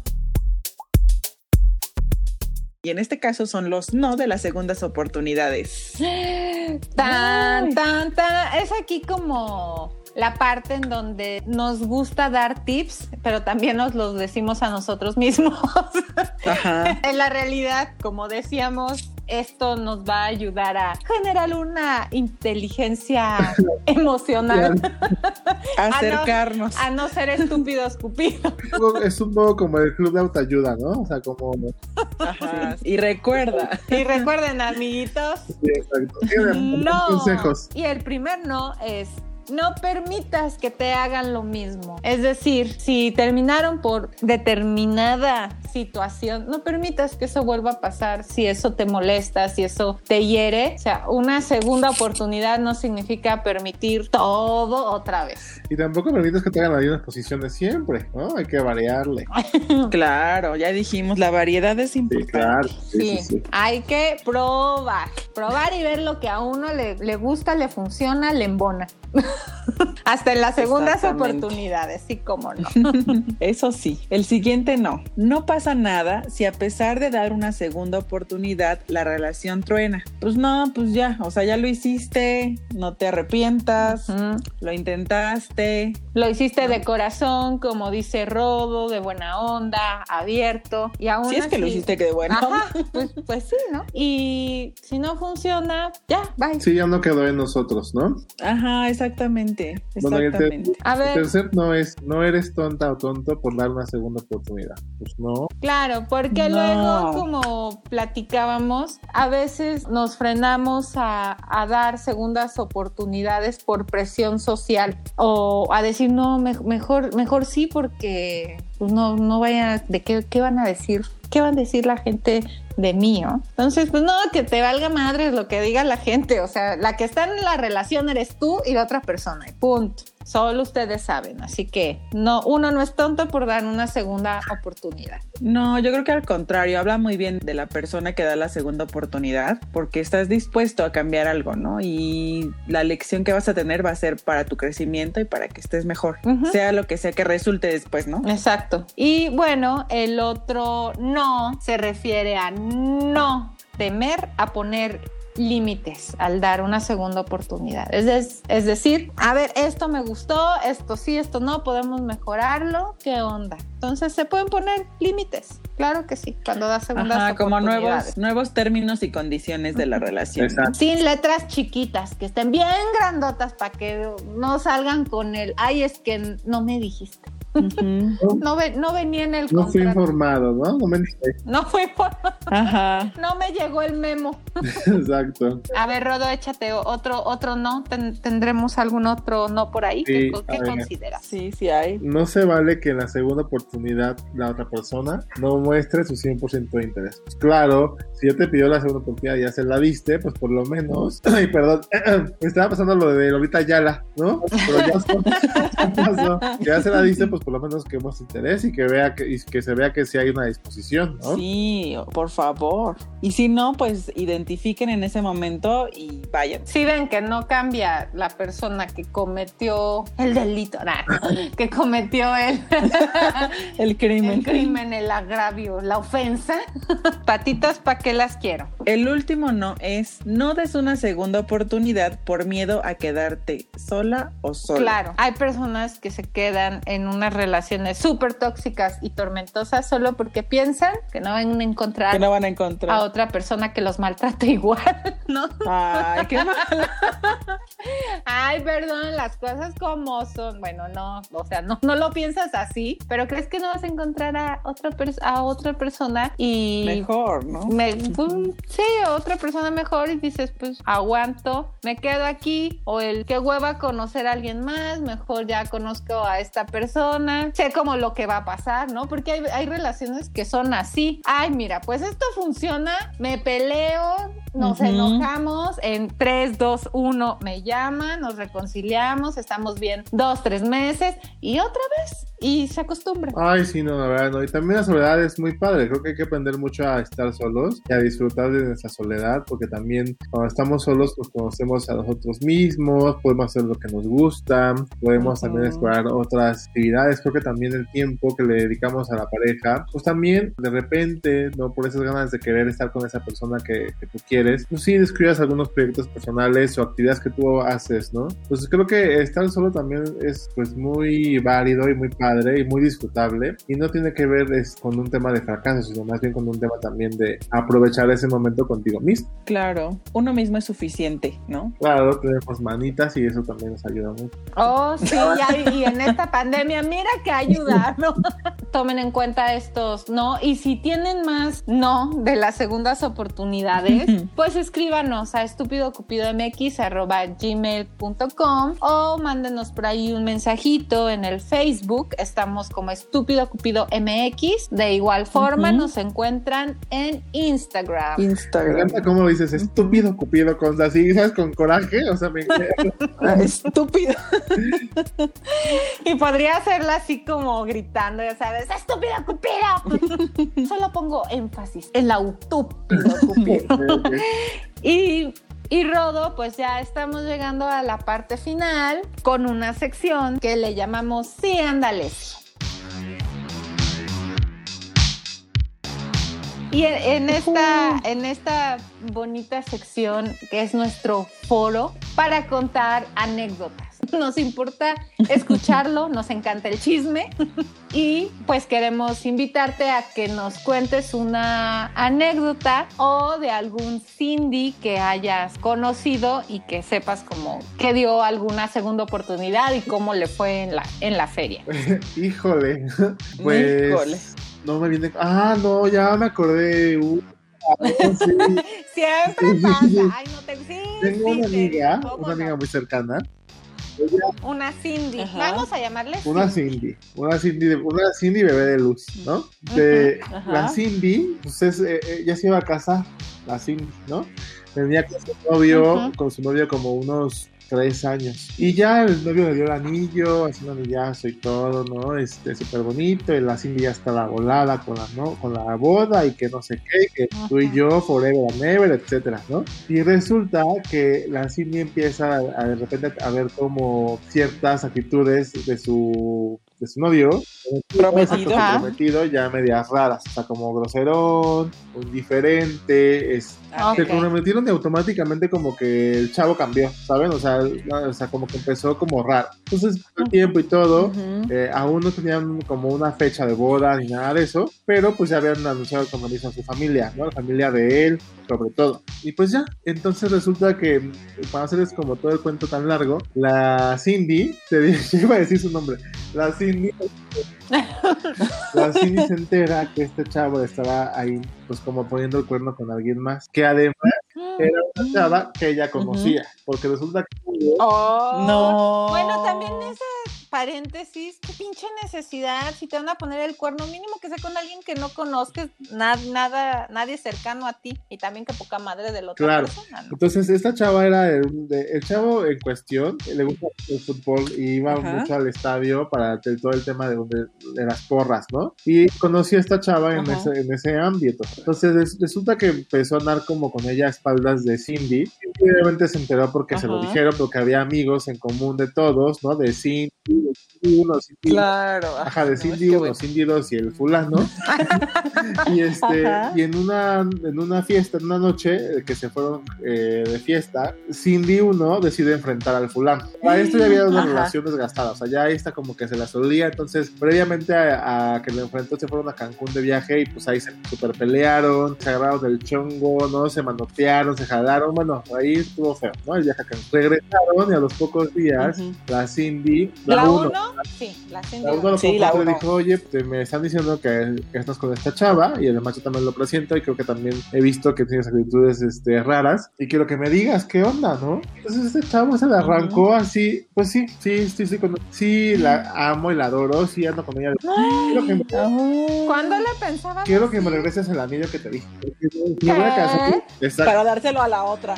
Y en este caso son los no de las segundas oportunidades. Tan, tan, tan. Es aquí como la parte en donde nos gusta dar tips, pero también nos los decimos a nosotros mismos. Ajá. en la realidad, como decíamos esto nos va a ayudar a generar una inteligencia emocional. Acercarnos. A no, ser estúpidos cupidos. Es un poco como el club de autoayuda, ¿no? O sea, como... Ajá. Y recuerda. Y recuerden, amiguitos. Sí, exacto. No. Consejos. Y el primer no es no permitas que te hagan lo mismo. Es decir, si terminaron por determinada situación, no permitas que eso vuelva a pasar si eso te molesta, si eso te hiere. O sea, una segunda oportunidad no significa permitir todo otra vez. Y tampoco permitas que te hagan las mismas posiciones siempre, ¿no? Hay que variarle. claro, ya dijimos, la variedad es importante. Sí, claro. Sí, Sí, sí, sí. hay que probar, probar y ver lo que a uno le, le gusta, le funciona, le embona. Hasta en las segundas oportunidades, sí, como no. Eso sí, el siguiente no. No pasa nada si a pesar de dar una segunda oportunidad la relación truena. Pues no, pues ya, o sea, ya lo hiciste, no te arrepientas, lo intentaste. Lo hiciste de corazón, como dice Rodo, de buena onda, abierto. Y aún Si es que lo hiciste que de bueno. Ajá, pues, pues sí, ¿no? Y si no funciona, ya, bye. Sí, ya no quedó en nosotros, ¿no? Ajá, exactamente. Bueno, el, Exactamente. A el tercer no es, no eres tonta o tonto por dar una segunda oportunidad. Pues no. claro, porque No. luego, como platicábamos, a veces nos frenamos a, a dar segundas oportunidades por presión social o a decir, no, me- mejor, mejor sí, porque pues, no, no vaya, ¿de qué, qué van a decir? ¿Qué van a decir la gente de mí, ¿no? Entonces, pues no, que te valga madre lo que diga la gente. O sea, la que está en la relación eres tú y la otra persona. Y punto. Solo ustedes saben. Así que no, uno no es tonto por dar una segunda oportunidad. No, yo creo que al contrario, habla muy bien de la persona que da la segunda oportunidad, porque estás dispuesto a cambiar algo, ¿no? Y la lección que vas a tener va a ser para tu crecimiento y para que estés mejor, sea lo que sea que resulte después, ¿no? Exacto. Y bueno, el otro no se refiere a no temer a poner límites al dar una segunda oportunidad. Es, es decir, a ver, esto me gustó, esto sí, esto no, podemos mejorarlo, ¿qué onda? Entonces se pueden poner límites, claro que sí, cuando das segundas Ajá, como nuevos, nuevos términos y condiciones de la relación. Exacto. Sin letras chiquitas, que estén bien grandotas para que no salgan con el, ay, es que no me dijiste. No, ve- no venía en el No fui informado, ¿no? No me No fue por... Ajá. No me llegó el memo. Exacto. A ver, Rodo, échate otro, otro no. Ten- ¿Tendremos algún otro no por ahí? Sí, ¿Qué, consideras? Sí, sí hay. No se vale que en la segunda oportunidad la otra persona no muestre su 100% de interés. Pues claro, si ya te pidió la segunda oportunidad y ya se la diste, pues por lo menos, ay, perdón, me estaba pasando lo de Lolita Yala, ¿no? Pero ya, ya pasó. Que ya se la diste, pues por lo menos que muestre interés y que vea que, y que se vea que sí hay una disposición, ¿no? Sí, por favor. Y si no, pues identifiquen en ese momento y vayan. Si ven que no cambia la persona que cometió el delito, nah, que cometió el, El crimen. el crimen, el agravio, la ofensa, patitas, ¿para qué las quiero? El último no es no des una segunda oportunidad por miedo a quedarte sola o sola. Claro, hay personas que se quedan en unas relaciones súper tóxicas y tormentosas solo porque piensan que no van a encontrar Que no van a a encontrar. otra persona que los maltrate igual, ¿no? Ay, qué mal. Ay, perdón, las cosas como son. Bueno, no, o sea, no, no lo piensas así, pero crees que no vas a encontrar a otra, a otra persona y... Mejor, ¿no? Me, pues, sí, otra persona mejor y dices, pues aguanto, me quedo aquí, o el que hueva conocer a alguien más, mejor ya conozco a esta persona, sé como lo que va a pasar, ¿no? Porque hay, hay relaciones que son así, ay, mira, pues esto funciona, me peleo, nos enojamos, en 3, 2, 1 me llaman, nos reconciliamos, estamos bien dos, tres meses y otra vez, y se acostumbra. Ay, sí, no, la verdad, no. Y también la soledad es muy padre. Creo que hay que aprender mucho a estar solos y a disfrutar de nuestra soledad, porque también cuando estamos solos, pues conocemos a nosotros mismos, podemos hacer lo que nos gusta, podemos Ujú. también explorar otras actividades. Creo que también el tiempo que le dedicamos a la pareja, pues también de repente, ¿no? Por esas ganas de querer estar con esa persona que, que tú quieres, pues sí, descuidas algunos proyectos personales o actividades que tú haces, ¿no? Pues creo que estar solo también es pues muy válido y muy padre padre y muy disfrutable y no tiene que ver es, con un tema de fracaso, sino más bien con un tema también de aprovechar ese momento contigo mismo. Claro, uno mismo es suficiente, ¿no? Claro, tenemos manitas y eso también nos ayuda mucho. Oh, sí, y en esta pandemia, mira que ayuda, ¿no? Tomen en cuenta estos, ¿no? Y si tienen más no de las segundas oportunidades, pues escríbanos a estúpidocupidомx.gmail.com o mándenos por ahí un mensajito en el Facebook. Estamos como Estúpido Cupido MX. De igual forma, nos encuentran en Instagram. Instagram. cómo dices estúpido cupido con así, ¿sabes? Con coraje, o sea, me, Ah, Estúpido. Y podría hacerla así como gritando, ya sabes, ¡Estúpido Cupido! Solo pongo énfasis en la estúpido Cupido. Y, y Rodo, pues ya estamos llegando a la parte final con una sección que le llamamos Sí, ándale. sí". Y en, en esta, en esta bonita sección que es nuestro foro para contar anécdotas. Nos importa escucharlo, nos encanta el chisme y pues queremos invitarte a que nos cuentes una anécdota o de algún Cindy que hayas conocido y que sepas como que dio alguna segunda oportunidad y cómo le fue en la, en la feria. Híjole. Pues. Híjole. No me viene. Ah, no, ya me acordé. Uh, ah, sí. Siempre pasa. Ay, no te sí, Tengo sí, una amiga, ¿cómo una amiga muy cercana, Una Cindy. Ajá. Vamos a llamarle una Cindy. Una Cindy, de- una Cindy bebé de luz, ¿no? De, la Cindy, pues es, eh, eh, ya se iba a casa, la Cindy, ¿no? Venía con su novio, con su novio como unos tres años. Y ya el novio le dio el anillo, un anillazo y todo, ¿no? Este, súper bonito, y la Cindy ya estaba volada con la, ¿no? con la boda y que no sé qué, que tú y yo, forever and ever, etcétera, ¿no? Y resulta que la Cindy empieza a, a de repente a ver como ciertas actitudes de su, de su novio, Prometido. Ajá. prometido, ya medias raras, o sea, como groserón, indiferente, es, Ah, se Ok. comprometieron y automáticamente como que el chavo cambió, ¿saben? O sea, o sea, como que empezó como raro. Entonces, el tiempo y todo, eh, aún no tenían como una fecha de boda ni nada de eso, pero pues ya habían anunciado el compromiso a su familia, ¿no? La familia de él, sobre todo. Y pues ya, entonces resulta que, para hacerles como todo el cuento tan largo, la Cindy, te iba a decir su nombre, la Cindy, la Cindy se entera que este chavo estaba ahí, pues como poniendo el cuerno con alguien más, que además era una chava que ella conocía, porque resulta que Oh. No. Bueno, también ese paréntesis, qué pinche necesidad, si te van a poner el cuerno mínimo que sea con alguien que no conozcas, na- nada, nadie cercano a ti y también que poca madre de la otra Claro. persona, ¿no? Entonces, esta chava era el, de- el chavo en cuestión, le gusta el fútbol y iba Ajá. mucho al estadio para el- todo el tema de, las porras, ¿no? Y conocí a esta chava en ese, en ese ámbito. Entonces, res- resulta que empezó a andar como con ella a espaldas de Cindy. Y obviamente se enteró porque se lo dijeron, porque había amigos en común de todos, ¿no? De Cindy, Cindy uno, Cindy Claro. Ajá, de Cindy que 1, bueno. Cindy 2 y el fulano. y este, Ajá. y en una, en una fiesta, en una noche eh, que se fueron eh, de fiesta, Cindy 1 decide enfrentar al fulano. Para esto ya había una Ajá. relación desgastada, o sea, ya esta como que se la solía, entonces previamente a, a que lo enfrentó se fueron a Cancún de viaje y pues ahí se super pelearon, se agarraron del chongo, ¿no? Se manotearon, se jalaron, bueno, ahí estuvo feo, ¿no? El viaje a Cancún. Regresaron y a los pocos días, Ujú. la Cindy, La la 1, uno, sí, la la uno los Sí, la uno. dijo, oye, te- me están diciendo que, que estás con esta chava y además yo también lo presiento y creo que también he visto que tienes actitudes este, raras y quiero que me digas qué onda, ¿no? Entonces este chavo se le arrancó así, pues sí, sí, sí, sí, con- sí, la amo y la adoro, sí ando con ella. Quiero que me. ¿Cuándo le pensaba? quiero que me regreses el anillo que te dije. Porque me voy a casar. Exacto. Para dárselo a la otra.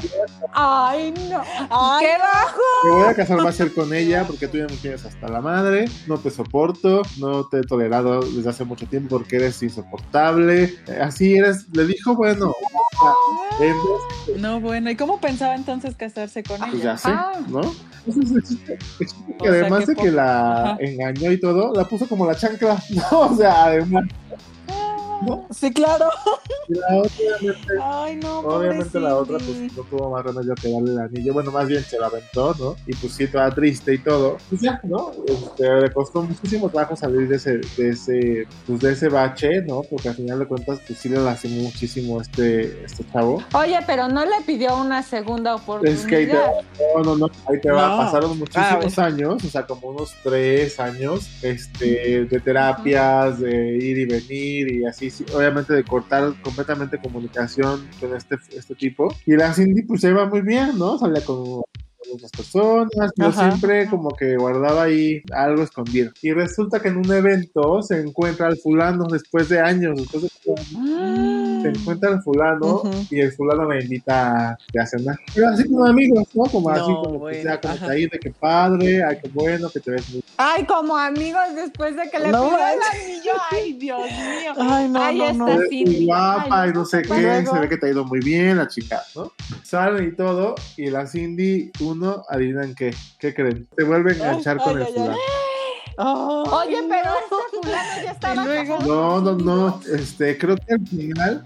Ay, no. Ay, ¡Qué bajo! Me voy a casar va a ser con ella porque tú ya me tienes hasta la madre, no te soporto, no te he tolerado desde hace mucho tiempo porque eres insoportable. Eh, Así eres, le dijo, bueno, en vez- No, bueno. ¿Y cómo pensaba entonces casarse con pues ella? ya sé, Ah. ¿no? Entonces, que además que de que la Ajá. engañó y todo, la puso como la chancla, ¿no? O sea, además, ¿no? Sí, claro. Y la otra, obviamente, Ay, no, obviamente la otra, pues no tuvo más remedio que darle el anillo. Bueno, más bien se la aventó, ¿no? Y pues sí, toda triste y todo. Pues ya, ¿no? Este, le costó muchísimo trabajo salir de ese, de ese, pues de ese bache, ¿no? Porque al final de cuentas, pues sí le lastimó muchísimo este, este chavo. Oye, pero no le pidió una segunda oportunidad. Es que ahí te va, no, no, no, ahí te va, No. pasaron muchísimos Ah, años, o sea, como unos tres años, este, de terapias, de ir y venir y así, obviamente de cortar completamente comunicación con este, este tipo. Y la Cindy pues se iba muy bien, ¿no? Salía con con otras personas, pero Ajá. siempre como que guardaba ahí algo escondido. Y resulta que en un evento se encuentra al fulano después de años, después de se encuentra el fulano Ujú. y el fulano me invita a, cenar. Pero así como amigos, ¿no? Como así No, como que bueno, sea como que ahí de que padre, ay, qué bueno, que te ves muy Ay, como amigos después de que le No pidió el anillo. Ay, Dios mío. Ay, no, Ahí no, está. no. muy sí. guapa Ay, y no sé no, qué, luego- se ve que te ha ido muy bien la chica, ¿no? Salen y todo, y la Cindy, uno, adivinan qué, ¿qué creen? Se vuelve a enganchar Ay, con ay, el fulano. Oye, no. pero este fulano ya estaba Y luego- casado. No, no, no, este, creo que al final,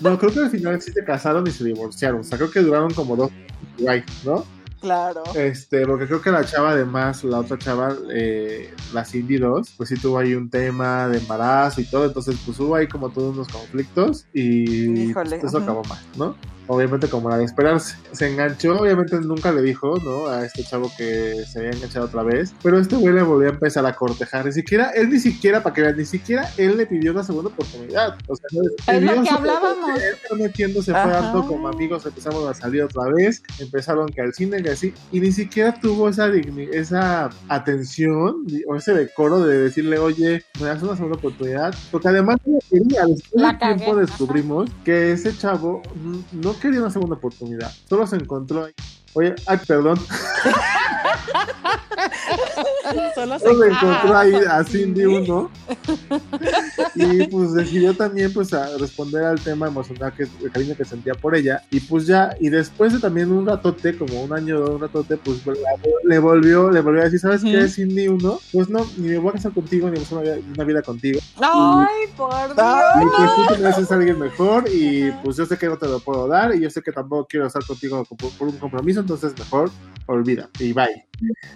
no, creo que al final sí se casaron y se divorciaron, o sea, creo que duraron como dos, ¿no? Claro. Este, porque creo que la chava, además, la otra chava, eh, la Cindy 2, pues sí tuvo ahí un tema de embarazo y todo, entonces pues hubo ahí como todos unos conflictos y Híjole, pues, eso acabó mal, ¿no? Obviamente como era de esperarse. Se enganchó, obviamente nunca le dijo, ¿no? A este chavo que se había enganchado otra vez, pero este güey le volvió a empezar a cortejar, ni siquiera, él ni siquiera, para que vean, ni siquiera él le pidió una segunda oportunidad, o sea, no, Es lo que hablábamos. él metiéndose, fue dando como amigos, empezamos a salir otra vez, empezaron que al cine y así, y ni siquiera tuvo esa digni- esa atención o ese decoro de decirle, oye, me das una segunda oportunidad, porque además no después La de tiempo cagué, descubrimos que ese chavo mm, no quería una segunda oportunidad, solo se encontró ahí. Oye, ay, perdón, Solo se se encontró ahí Ah, a Cindy uno. Y pues decidió también pues a responder al tema emocional que el cariño que sentía por ella. Y pues ya y después de también un ratote como un año o un ratote pues la- le volvió le volvió a decir sabes qué. Cindy uno pues no ni me voy a casar contigo ni voy a hacer una vida, una vida contigo. Ay, por Dios. Y pues tú te mereces a alguien mejor y pues yo sé que no te lo puedo dar y yo sé que tampoco quiero estar contigo por, por un compromiso entonces mejor olvida y bye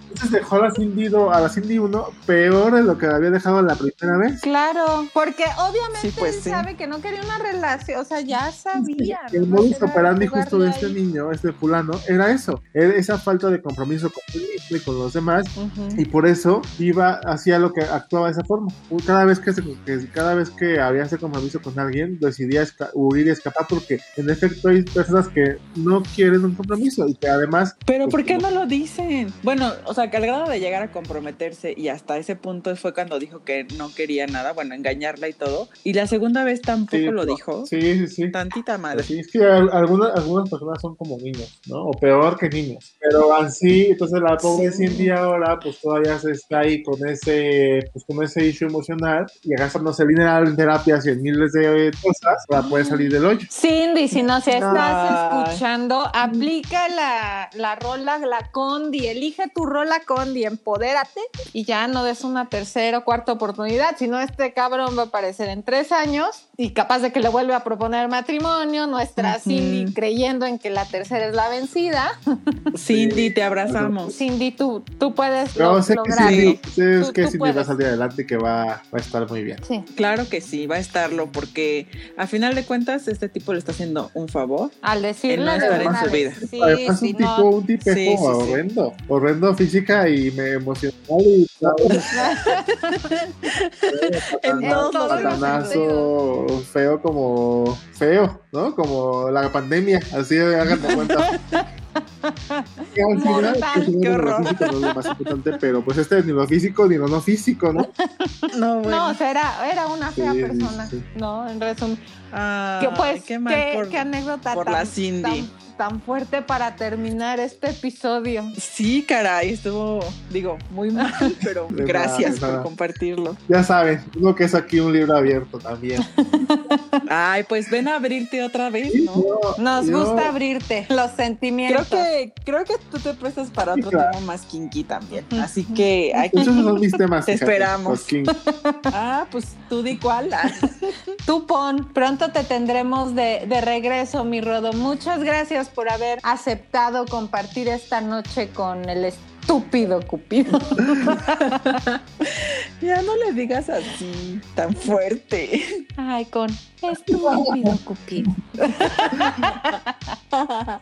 entonces dejó a la Cindy do- a la Cindy uno peor de lo que la había dejado la primera vez Claro, porque obviamente Sí, pues él sí. sabe que no quería una relación, o sea, ya sabía. El ¿no? modus Era operandi justo de este ahí. niño, este fulano, era eso, era esa falta de compromiso con él y con los demás, Ujú. y por eso iba hacia lo que actuaba de esa forma. Cada vez que, se- que- cada vez que había ese compromiso con alguien, decidía esca- huir y escapar porque en efecto hay personas que no quieren un compromiso y que además Pero pues, ¿por qué no lo dicen? Bueno, o sea, que al grado de llegar a comprometerse y hasta ese punto fue cuando dijo que no quería nada, bueno, engañarla y todo. Y la segunda vez tampoco Sí, lo no. dijo. Sí, sí, sí. Tantita madre. Sí, es que al- algunas, algunas personas son como niños, ¿no? O peor que niños. Pero así, entonces la pobre Sí. Cindy ahora, pues todavía se está ahí con ese, pues con ese issue emocional y gastándose dinero en terapias y en miles de cosas para poder salir del hoyo. Cindy, si nos estás Ay. escuchando, aplica la, la rola, la Condi, elige tu rola Condi, empodérate y ya no des una tercera o cuarta oportunidad, si no este cabrón va a aparecer en tres años y capaz de que le vuelve a proponer matrimonio, nuestra Ujú. Cindy creyendo en que la tercera es la vencida. Cindy, te abrazamos. Cindy, tú, tú puedes lo- sé que lograrlo. sí, sé Tú- que tú Cindy va a puedes. salir adelante y que va, va a estar muy bien. Sí, Claro que sí, va a estarlo, porque a final de cuentas este tipo le está haciendo un favor. al decirle no de estar en su vida. Sí, Además, sí, tipo, no. un tipejo Sí, sí, sí. horrendo, horrendo física y me emocional y En todos los patanazo feo como feo, ¿no? Como la pandemia, así hagan de cuenta. Final, pues, qué horror. Lo físico no es lo más importante, pero pues este ni lo físico ni lo no físico, ¿no? No, o sea, era, era una fea Sí, persona, sí. ¿no? En resumen. Que, pues, qué mal qué, por, qué anécdota por tan, la Cindy. tan, tan fuerte para terminar este episodio. Sí, caray, estuvo, digo, muy mal, pero De gracias nada, de nada. por compartirlo. Ya saben, uno que es aquí un libro abierto también. Ay, pues ven a abrirte otra vez, ¿no? Yo- Nos yo- gusta abrirte los Creo sentimientos. que, creo que tú te prestas para Sí, otro claro. tema más kinky también. Así que aquí. Muchos son mis temas. Te fíjate, esperamos. Ah, pues tú di cuál. Tú pon, pronto te tendremos de, de regreso, mi Rodo. Muchas gracias por haber aceptado compartir esta noche con el estúpido Cupido. Ya no le digas así, tan fuerte. Ay, con estúpido Cupido.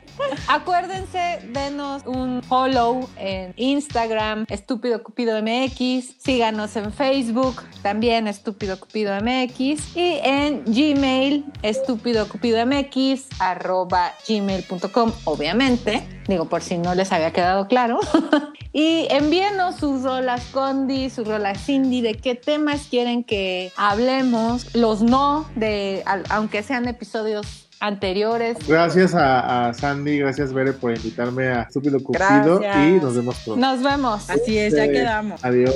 Acuérdense, denos un follow en Instagram, Estúpido Cupido MX. Síganos en Facebook, también Estúpido Cupido MX. Y en Gmail, Estúpido Cupido MX, arroba gmail.com, obviamente. Digo, por si no les había quedado claro. y envíenos sus rolas Condi, sus rolas Cindy, de qué temas quieren que hablemos. Los no, de al- aunque sean episodios anteriores. Gracias a, a Sandy, gracias Bere por invitarme a Estúpido Cupido Gracias. y nos vemos pronto. Nos vemos. Así es, ya Sí. quedamos. Adiós,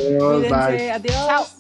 bye. Adiós. Chao.